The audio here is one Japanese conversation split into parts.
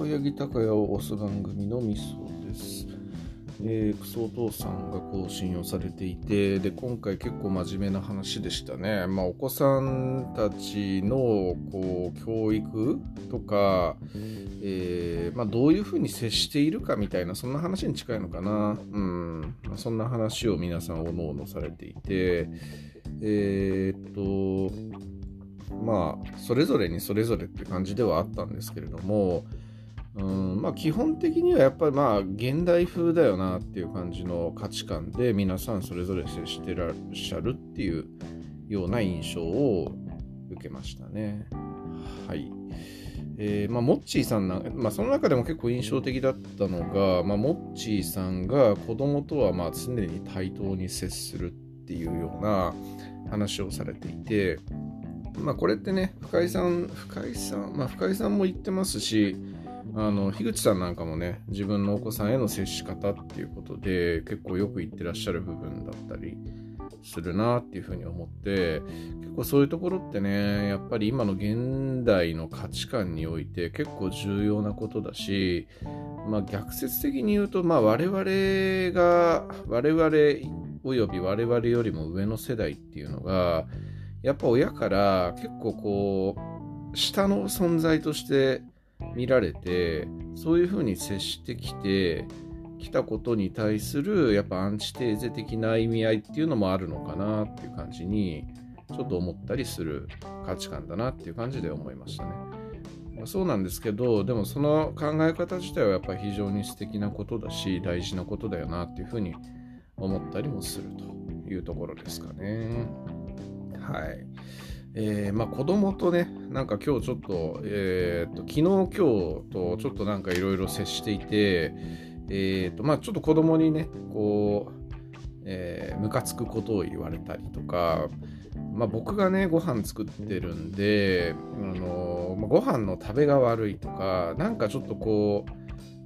青柳高也を押す番組のミソです。えー、クソお父さんが更新をされていて、で、今回結構真面目な話でしたね。まあ、お子さんたちの、こう、教育とか、えー、まあ、どういうふうに接しているかみたいな、そんな話に近いのかな。うん。まあ、そんな話を皆さんおのおのされていて、えー、っと、まあ、それぞれにそれぞれって感じではあったんですけれども、うんまあ、基本的にはやっぱりまあ現代風だよなっていう感じの価値観で皆さんそれぞれ接してらっしゃるっていうような印象を受けましたね。はい。えーまあ、モッチーさんな、まあ、その中でも結構印象的だったのが、まあ、モッチーさんが子供とはまあ常に対等に接するっていうような話をされていて、まあ、これってね、深井さん、深井さん、まあ、深井さんも言ってますし、あの樋口さんなんかもね自分のお子さんへの接し方っていうことで結構よく言ってらっしゃる部分だったりするなっていうふうに思って結構そういうところってねやっぱり今の現代の価値観において結構重要なことだし、まあ、逆説的に言うと、まあ、我々が我々および我々よりも上の世代っていうのがやっぱ親から結構こう下の存在として見られてそういうふうに接してきてきたことに対するやっぱアンチテーゼ的な意味合いっていうのもあるのかなっていう感じにちょっと思ったりする価値観だなっていう感じで思いましたね。そうなんですけどでもその考え方自体はやっぱり非常に素敵なことだし大事なことだよなっていうふうに思ったりもするというところですかね。はい。えー、まあ子供とね、なんか今日ちょっと、えー、と昨日今日とちょっとなんかいろいろ接していて、えー、とまあちょっと子供にね、こう、えー、ムカつくことを言われたりとか、まあ、僕がねご飯作ってるんで、あのまあ、ご飯の食べが悪いとかなんかちょっとこう、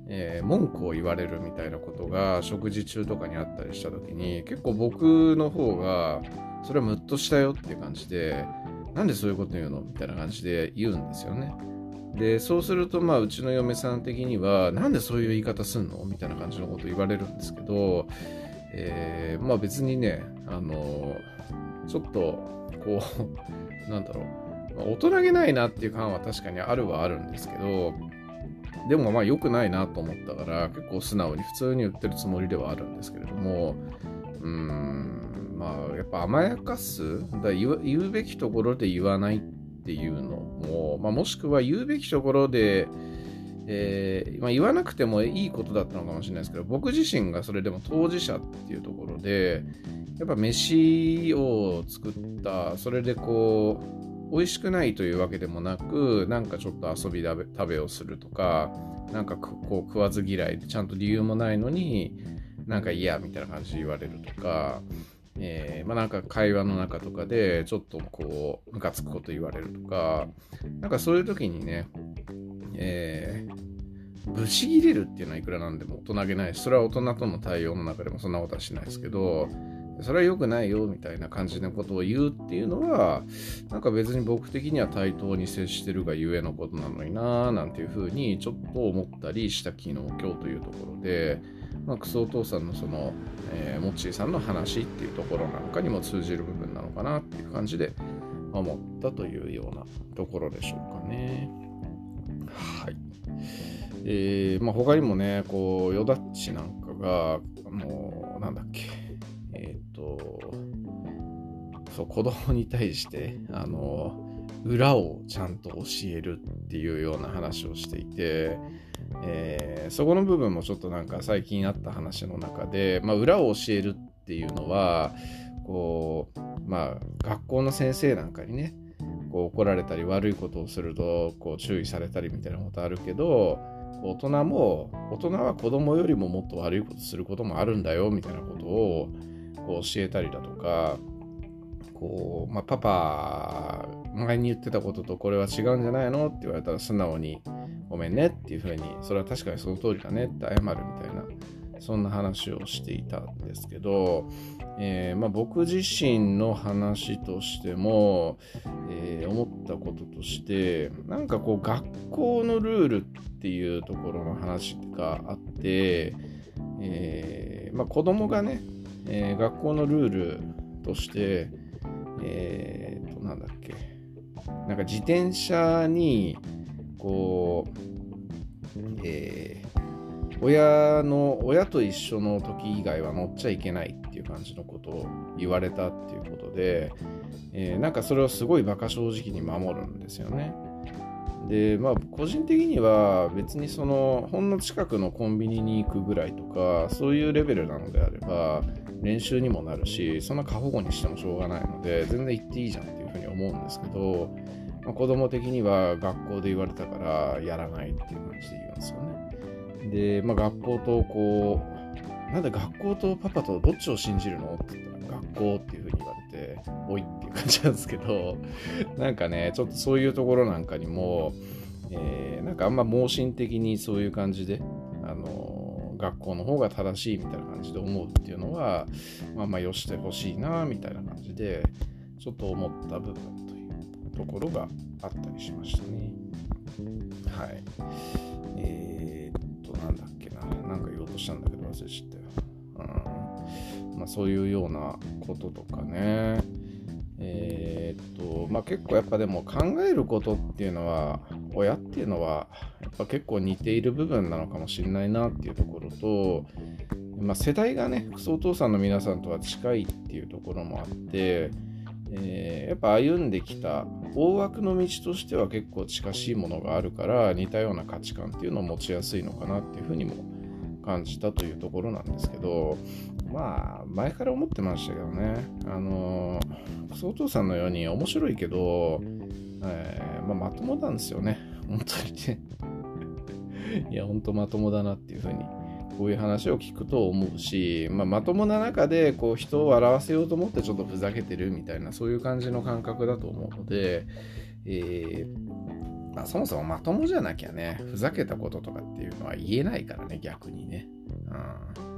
えー、文句を言われるみたいなことが食事中とかにあったりした時に結構僕の方がそれはムッとしたよっていう感じでなんでそういうこと言うの？みたいな感じで言うんですよね。で、そうすると、まあ、うちの嫁さん的には、なんでそういう言い方すんの？みたいな感じのこと言われるんですけど、えー、まあ別にね、あのちょっと、こう、なんだろう、大人げないなっていう感は確かにあるはあるんですけど、でもまあ良くないなと思ったから、結構素直に普通に言ってるつもりではあるんですけれども、うーん、まあ、やっぱ甘やかすだ言う言うべきところで言わないっていうのも、まあ、もしくは言うべきところで、えーまあ、言わなくてもいいことだったのかもしれないですけど僕自身がそれでも当事者っていうところでやっぱ飯を作ったそれでこう美味しくないというわけでもなくなんかちょっと遊び食べをするとかなんかこう食わず嫌いでちゃんと理由もないのになんか嫌みたいな感じで言われるとかえー、まあ、なんか会話の中とかでちょっとこうムカつくこと言われるとかなんかそういう時にね、えー、ぶち切れるっていうのはいくらなんでも大人げない。しそれは大人との対応の中でもそんなことはしないですけどそれは良くないよみたいな感じのことを言うっていうのはなんか別に僕的には対等に接してるがゆえのことなのにななんていうふうにちょっと思ったりした昨日今日というところでまあ、クソお父さんのその、えー、モッチーさんの話っていうところなんかにも通じる部分なのかなっていう感じで思ったというようなところでしょうかね。はい。えー、まあ、他にもね、こう、ヨダッチなんかが、あの、なんだっけ、えっ、と、そう、子供に対して、あの、裏をちゃんと教えるっていうような話をしていて、えー、そこの部分もちょっとなんか最近あった話の中で、まあ、裏を教えるっていうのはこうまあ学校の先生なんかにねこう怒られたり悪いことをするとこう注意されたりみたいなことあるけど大人も大人は子供よりももっと悪いことすることもあるんだよみたいなことをこう教えたりだとかこう、まあ、パパ前に言ってたこととこれは違うんじゃないの？って言われたら素直にごめんねっていうふうに、それは確かにその通りだねって謝るみたいな、そんな話をしていたんですけど、えー、まあ、僕自身の話としても、えー、思ったこととしてなんかこう学校のルールっていうところの話があって、えーまあ、子供がね、えー、学校のルールとしてえー、となんだっけなんか自転車にこう、えー、親の親と一緒の時以外は乗っちゃいけないっていう感じのことを言われたっていうことで、えー、なんかそれをすごい馬鹿正直に守るんですよね。でまあ個人的には別にそのほんの近くのコンビニに行くぐらいとかそういうレベルなのであれば練習にもなるしそんな過保護にしてもしょうがないので全然行っていいじゃんっていうふうに思うんですけど、まあ、子供的には学校で言われたからやらないっていう感じで言うんですよね。で、まあ、学校とこうなんで学校とパパとどっちを信じるのって言った学校っていうふうに言われておいっていう感じなんですけど なんかねちょっとそういうところなんかにも、えー、なんかあんま盲信的にそういう感じであの学校の方が正しいみたいな感じで思うっていうのは、まあまあよしてほしいなみたいな感じで、ちょっと思った部分というところがあったりしましたね。はい。えー、っと、なんだっけな。なんか言おうとしたんだけど忘れちゃったよ。うん。まあそういうようなこととかね。えー、っとまあ結構やっぱでも考えることっていうのは親っていうのはやっぱ結構似ている部分なのかもしれないなっていうところと、まあ、世代がねクソお父さんの皆さんとは近いっていうところもあって、えー、やっぱ歩んできた大枠の道としては結構近しいものがあるから似たような価値観っていうのを持ちやすいのかなっていうふうにも感じたというところなんですけどまあ前から思ってましたけどね。あのクソお父さんのように面白いけど、えー、まあ、まともなんですよね。本当にね。いや本当まともだなっていうふうにこういう話を聞くと思うし、まあ、まともな中でこう人を笑わせようと思ってちょっとふざけてるみたいなそういう感じの感覚だと思うので、えー、まあ、そもそもまともじゃなきゃねふざけたこととかっていうのは言えないからね逆にね。うん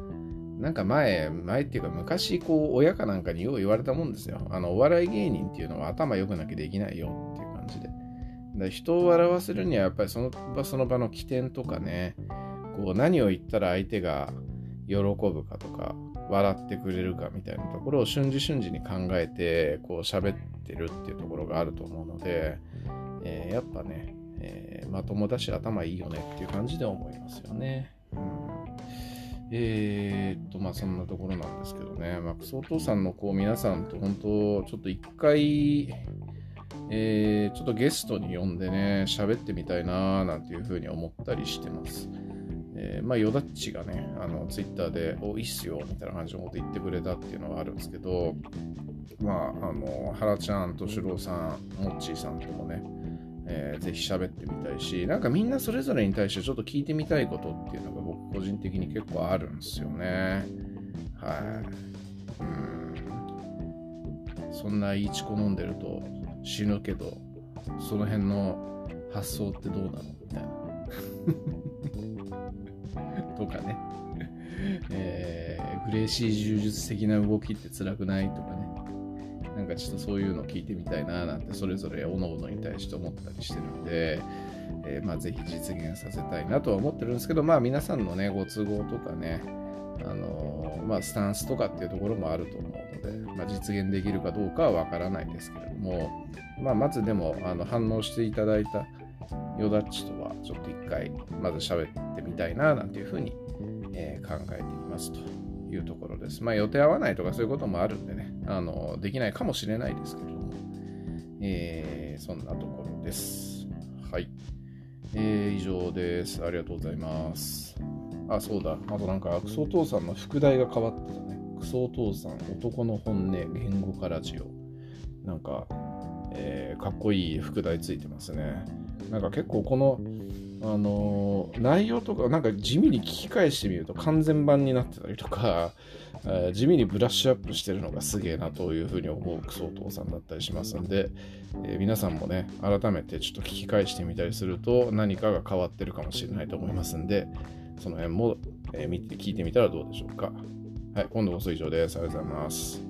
なんか前、前っていうか昔、こう、親かなんかによう言われたもんですよ。あの、お笑い芸人っていうのは頭良くなきゃできないよっていう感じで。で人を笑わせるにはやっぱりその場その場の起点とかね、こう何を言ったら相手が喜ぶかとか、笑ってくれるかみたいなところを瞬時瞬時に考えて、こう喋ってるっていうところがあると思うので、えー、やっぱね、えー、まともだし頭いいよねっていう感じで思いますよね。うんえー、っと、まあそんなところなんですけどね、まあ、クソお父さんのこう皆さんと本当、ちょっと一回、えー、ちょっとゲストに呼んでね、喋ってみたいなーなんていうふうに思ったりしてます。えー、まあ、ヨダッチがね、あの、ツイッターで、お、いいっすよ、みたいな感じのこと言ってくれたっていうのはあるんですけど、まあ、あの、原ちゃん、としろうさん、モッチーさんともね、えー、ぜひ喋ってみたいし、なんかみんなそれぞれに対してちょっと聞いてみたいことっていうのが僕個人的に結構あるんですよね。はい。うん。そんないいチコ飲んでると死ぬけど、その辺の発想ってどうなのみたいな。とかね。えー、グレーシー柔術的な動きって辛くないとか。なんかちょっとそういうの聞いてみたいななんてそれぞれ各々に対して思ったりしてるんで、えー、まあぜひ実現させたいなとは思ってるんですけどまあ皆さんのねご都合とかねあのー、まあスタンスとかっていうところもあると思うので、まあ、実現できるかどうかはわからないですけれども、まあ、まずでもあの反応していただいたヨダッチとはちょっと一回まず喋ってみたいななんていうふうに、えー、考えていますと。いうところです。まあ予定合わないとかそういうこともあるんでね、あのできないかもしれないですけれども、えー、そんなところです。はい。えー、以上です。ありがとうございます。あ、そうだ。あとなんか、クソお父さんの副題が変わってたね。クソお父さん、男の本音、言語化ラジオ。なんか、えー、かっこいい副題ついてますね。なんか結構この、あの内容とかなんか地味に聞き返してみると完全版になってたりとか、え、地味にブラッシュアップしてるのがすげえなというふうに思うクソお父さんだったりしますんで、えー、皆さんもね改めてちょっと聞き返してみたりすると何かが変わってるかもしれないと思いますんでその辺もえー、見て聞いてみたらどうでしょうか。はい、今度こそ以上です。ありがとうございます。